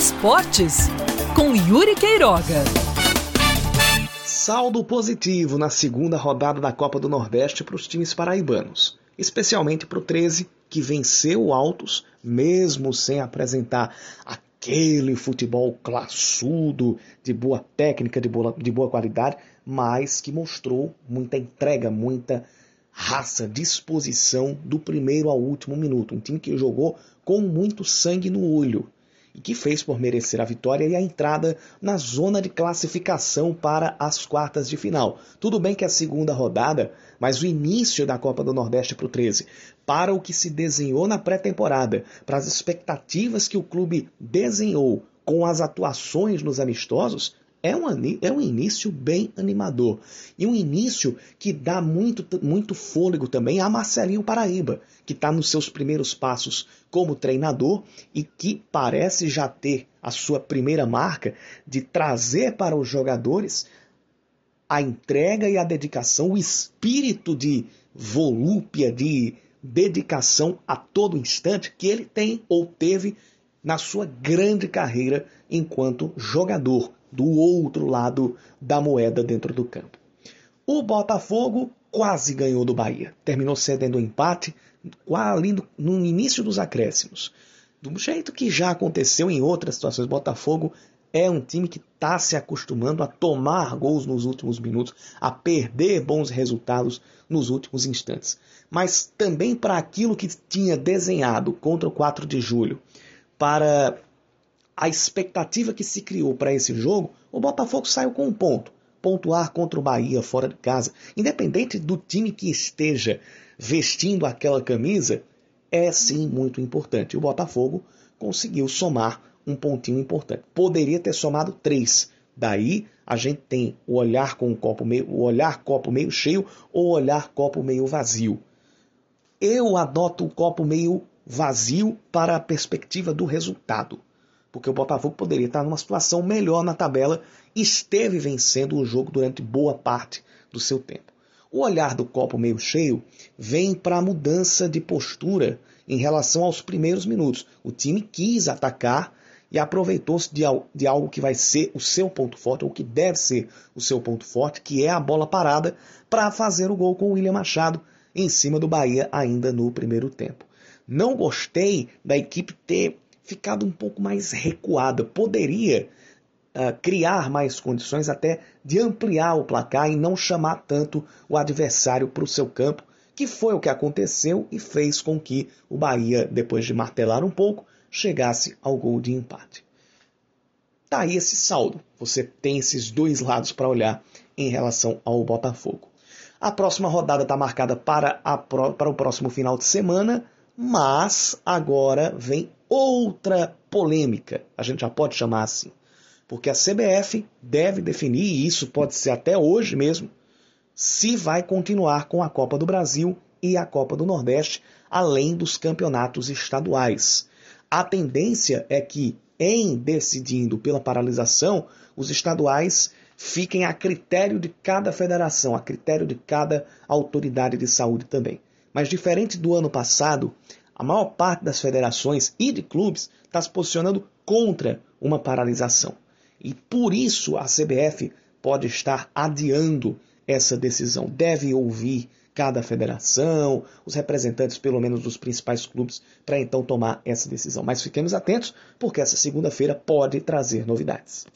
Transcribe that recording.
Esportes, com Yuri Queiroga. Saldo positivo na segunda rodada da Copa do Nordeste para os times paraibanos, especialmente para o 13, que venceu o Altos, mesmo sem apresentar aquele futebol classudo, de boa técnica, de boa, de boa qualidade, mas que mostrou muita entrega, muita raça, disposição do primeiro ao último minuto. Um time que jogou com muito sangue no olho e que fez por merecer a vitória e a entrada na zona de classificação para as quartas de final. Tudo bem que é a segunda rodada, mas o início da Copa do Nordeste para o 13, para o que se desenhou na pré-temporada, para as expectativas que o clube desenhou com as atuações nos amistosos, é um, é um início bem animador. E um início que dá muito, muito fôlego também a Marcelinho Paraíba, que está nos seus primeiros passos como treinador e que parece já ter a sua primeira marca de trazer para os jogadores a entrega e a dedicação, o espírito de volúpia, de dedicação a todo instante que ele tem ou teve na sua grande carreira enquanto jogador do outro lado da moeda dentro do campo. O Botafogo quase ganhou do Bahia. Terminou cedendo o um empate ali no início dos acréscimos. Do jeito que já aconteceu em outras situações, Botafogo é um time que está se acostumando a tomar gols nos últimos minutos, a perder bons resultados nos últimos instantes. Mas também para aquilo que tinha desenhado contra o 4 de julho, para a expectativa que se criou para esse jogo, o Botafogo saiu com um ponto. Pontuar contra o Bahia fora de casa, independente do time que esteja vestindo aquela camisa, é sim muito importante. O Botafogo conseguiu somar um pontinho importante. Poderia ter somado três. Daí a gente tem o olhar com o copo meio, o olhar copo meio cheio ou olhar copo meio vazio. Eu adoto o copo meio vazio para a perspectiva do resultado porque o Botafogo poderia estar numa situação melhor na tabela e esteve vencendo o jogo durante boa parte do seu tempo. O olhar do copo meio cheio vem para a mudança de postura em relação aos primeiros minutos. O time quis atacar e aproveitou-se de, de, algo que vai ser o seu ponto forte, ou que deve ser o seu ponto forte, que é a bola parada, para fazer o gol com o William Machado em cima do Bahia ainda no primeiro tempo. Não gostei da equipe ter ficado um pouco mais recuada. Poderia uh, criar mais condições até de ampliar o placar e não chamar tanto o adversário para o seu campo, que foi o que aconteceu e fez com que o Bahia, depois de martelar um pouco, chegasse ao gol de empate. Tá aí esse saldo. Você tem esses dois lados para olhar em relação ao Botafogo. A próxima rodada está marcada para, a, para o próximo final de semana, mas agora vem outra polêmica, a gente já pode chamar assim. Porque a CBF deve definir, e isso pode ser até hoje mesmo, se vai continuar com a Copa do Brasil e a Copa do Nordeste, além dos campeonatos estaduais. A tendência é que, em decidindo pela paralisação, os estaduais fiquem a critério de cada federação, a critério de cada autoridade de saúde também. Mas diferente do ano passado, a maior parte das federações e de clubes está se posicionando contra uma paralisação. E por isso a CBF pode estar adiando essa decisão. Deve ouvir cada federação, os representantes, pelo menos, dos principais clubes, para então tomar essa decisão. Mas fiquemos atentos, porque essa segunda-feira pode trazer novidades.